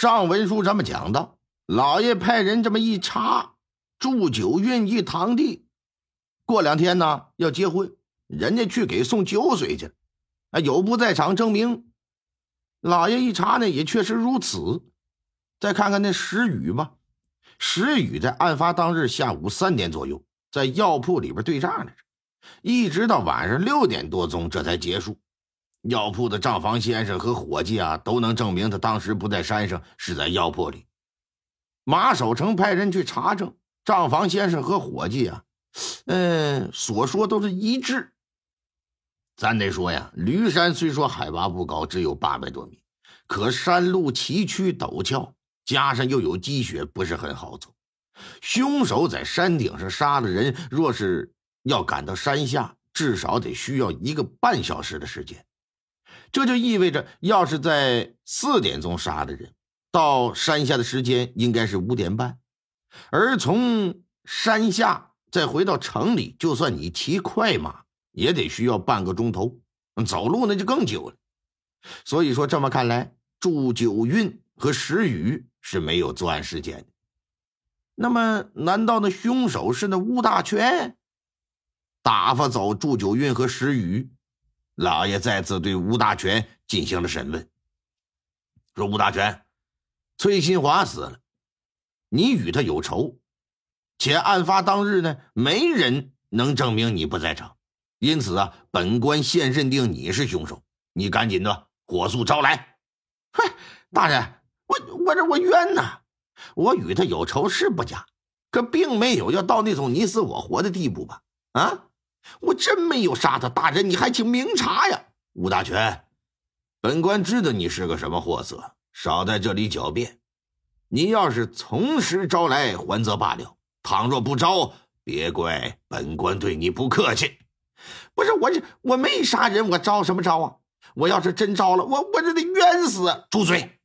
上文书这么讲的，老爷派人这么一查，祝九运一堂弟，过两天呢要结婚，人家去给送酒水去，啊，有不在场证明。老爷一查呢，也确实如此。再看看那石宇吧，石宇在案发当日下午三点左右，在药铺里边对账来着，一直到晚上六点多钟，这才结束。药铺的账房先生和伙计啊，都能证明他当时不在山上，是在药铺里。马守成派人去查证，账房先生和伙计啊，嗯，所说都是一致。咱得说呀，驴山虽说海拔不高，只有八百多米，可山路崎岖陡峭，加上又有积雪，不是很好走。凶手在山顶上杀了人，若是要赶到山下，至少得需要一个半小时的时间。这就意味着，要是在四点钟杀的人，到山下的时间应该是五点半，而从山下再回到城里，就算你骑快马，也得需要半个钟头，走路那就更久了。所以说，这么看来，祝九运和石宇是没有作案时间的。那么，难道那凶手是那吴大全打发走祝九运和石宇？老爷再次对吴大全进行了审问，说：“吴大全，崔新华死了，你与他有仇，且案发当日呢，没人能证明你不在场，因此啊，本官现认定你是凶手。你赶紧的，火速招来。”“嗨，大人，我我这我冤呐！我与他有仇是不假，可并没有要到那种你死我活的地步吧？啊？”我真没有杀他，大人，你还请明察呀！吴大全，本官知道你是个什么货色，少在这里狡辩。你要是从实招来，还则罢了；倘若不招，别怪本官对你不客气。不是我这我没杀人，我招什么招啊？我要是真招了，我我这得冤死！住嘴！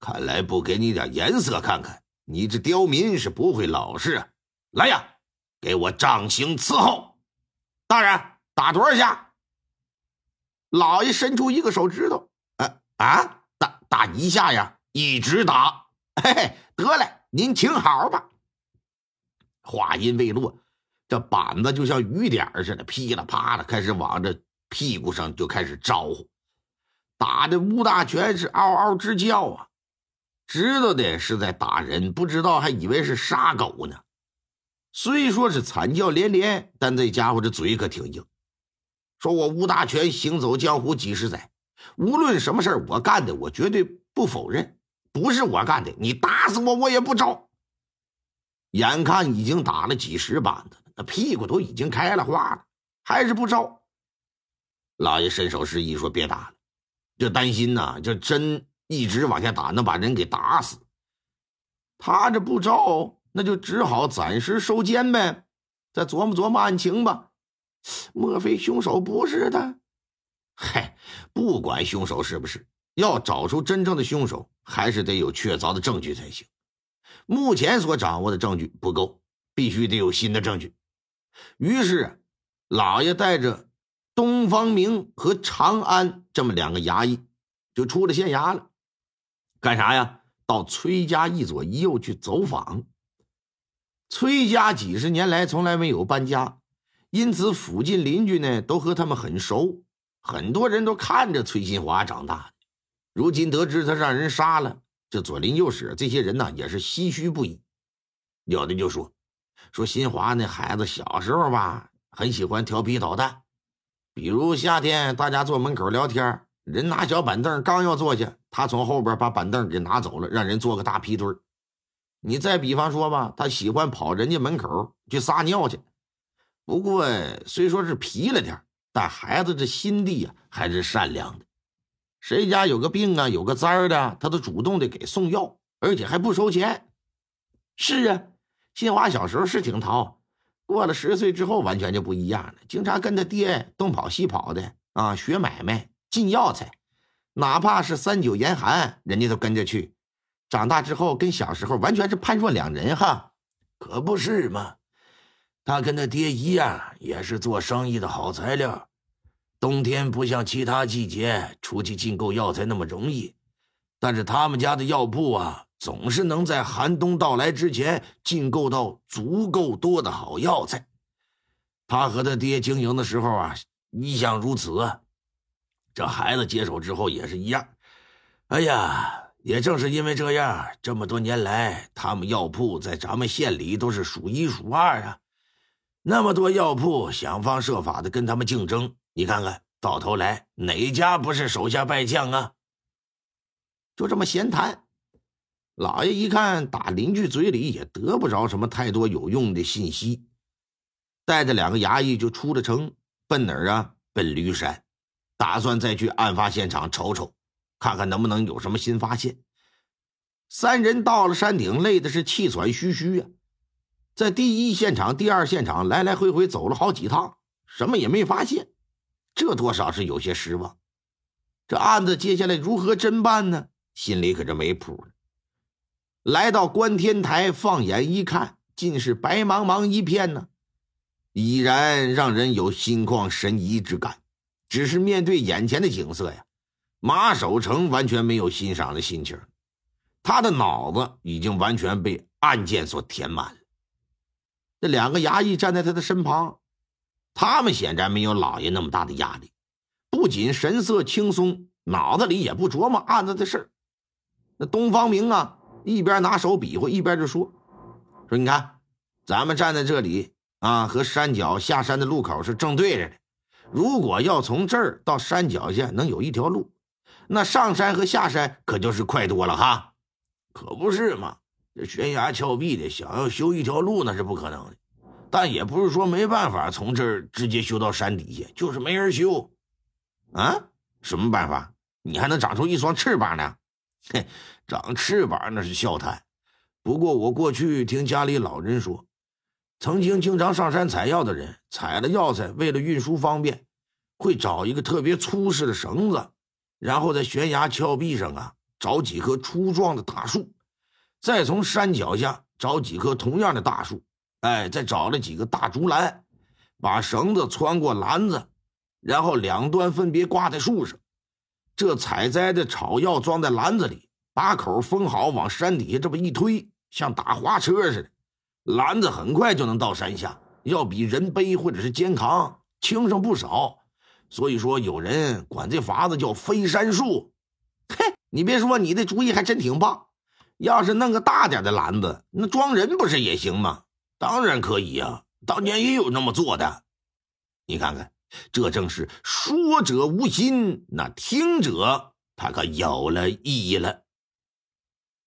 看来不给你点颜色看看，你这刁民是不会老实啊！来呀，给我杖刑伺候！大人打多少下？老爷伸出一个手指头，啊啊，打打一下呀，一直打。嘿嘿，得嘞，您请好吧。话音未落，这板子就像雨点似的，噼里啪啦开始往这屁股上就开始招呼，打的吴大全是嗷嗷直叫啊！知道的是在打人，不知道还以为是杀狗呢。虽说是惨叫连连，但这家伙这嘴可挺硬。说我吴大全行走江湖几十载，无论什么事儿我干的，我绝对不否认。不是我干的，你打死我我也不招。眼看已经打了几十板子，那屁股都已经开了花了，还是不招。老爷伸手示意说：“别打了，就担心呐，就真一直往下打，能把人给打死。”他这不招。那就只好暂时收监呗，再琢磨琢磨案情吧。莫非凶手不是他？嗨，不管凶手是不是，要找出真正的凶手，还是得有确凿的证据才行。目前所掌握的证据不够，必须得有新的证据。于是，老爷带着东方明和长安这么两个衙役，就出了县衙了。干啥呀？到崔家一左一右去走访。崔家几十年来从来没有搬家，因此附近邻居呢都和他们很熟，很多人都看着崔新华长大的。如今得知他让人杀了，这左邻右舍这些人呢也是唏嘘不已。有的就说：“说新华那孩子小时候吧，很喜欢调皮捣蛋，比如夏天大家坐门口聊天，人拿小板凳刚要坐下，他从后边把板凳给拿走了，让人坐个大皮墩你再比方说吧，他喜欢跑人家门口去撒尿去。不过虽说是皮了点但孩子这心地啊还是善良的。谁家有个病啊，有个灾儿的，他都主动的给送药，而且还不收钱。是啊，新华小时候是挺淘，过了十岁之后完全就不一样了，经常跟他爹东跑西跑的啊，学买卖进药材，哪怕是三九严寒，人家都跟着去。长大之后跟小时候完全是判若两人哈，可不是嘛？他跟他爹一样，也是做生意的好材料。冬天不像其他季节出去进购药材那么容易，但是他们家的药铺啊，总是能在寒冬到来之前进购到足够多的好药材。他和他爹经营的时候啊，一向如此。这孩子接手之后也是一样。哎呀，也正是因为这样，这么多年来，他们药铺在咱们县里都是数一数二啊。那么多药铺想方设法的跟他们竞争，你看看到头来哪家不是手下败将啊？就这么闲谈，老爷一看打邻居嘴里也得不着什么太多有用的信息，带着两个衙役就出了城，奔哪儿啊？奔驴山，打算再去案发现场瞅瞅，看看能不能有什么新发现。三人到了山顶，累的是气喘吁吁呀。在第一现场、第二现场来来回回走了好几趟，什么也没发现，这多少是有些失望。这案子接下来如何侦办呢？心里可就没谱了。来到观天台，放眼一看，尽是白茫茫一片呢，已然让人有心旷神怡之感。只是面对眼前的景色呀，马守成完全没有欣赏的心情，他的脑子已经完全被案件所填满了。这两个衙役站在他的身旁，他们显然没有老爷那么大的压力，不仅神色轻松，脑子里也不琢磨案子的事那东方明啊，一边拿手比划，一边就说：“说你看，咱们站在这里啊，和山脚下山的路口是正对着的。如果要从这儿到山脚下能有一条路，那上山和下山可就是快多了哈。可不是嘛。”这悬崖峭壁的，想要修一条路那是不可能的，但也不是说没办法从这儿直接修到山底下，就是没人修。啊？什么办法？你还能长出一双翅膀呢？嘿，长翅膀那是笑谈。不过我过去听家里老人说，曾经经常上山采药的人，采了药材，为了运输方便，会找一个特别粗实的绳子，然后在悬崖峭壁上啊，找几棵粗壮的大树。再从山脚下找几棵同样的大树，哎，再找了几个大竹篮，把绳子穿过篮子，然后两端分别挂在树上。这采摘的草药装在篮子里，把口封好，往山底下这么一推，像打花车似的，篮子很快就能到山下，要比人背或者是肩扛轻上不少。所以说，有人管这法子叫飞山术。嘿，你别说，你的主意还真挺棒。要是弄个大点的篮子，那装人不是也行吗？当然可以呀，当年也有那么做的。你看看，这正是说者无心，那听者他可有了意义了。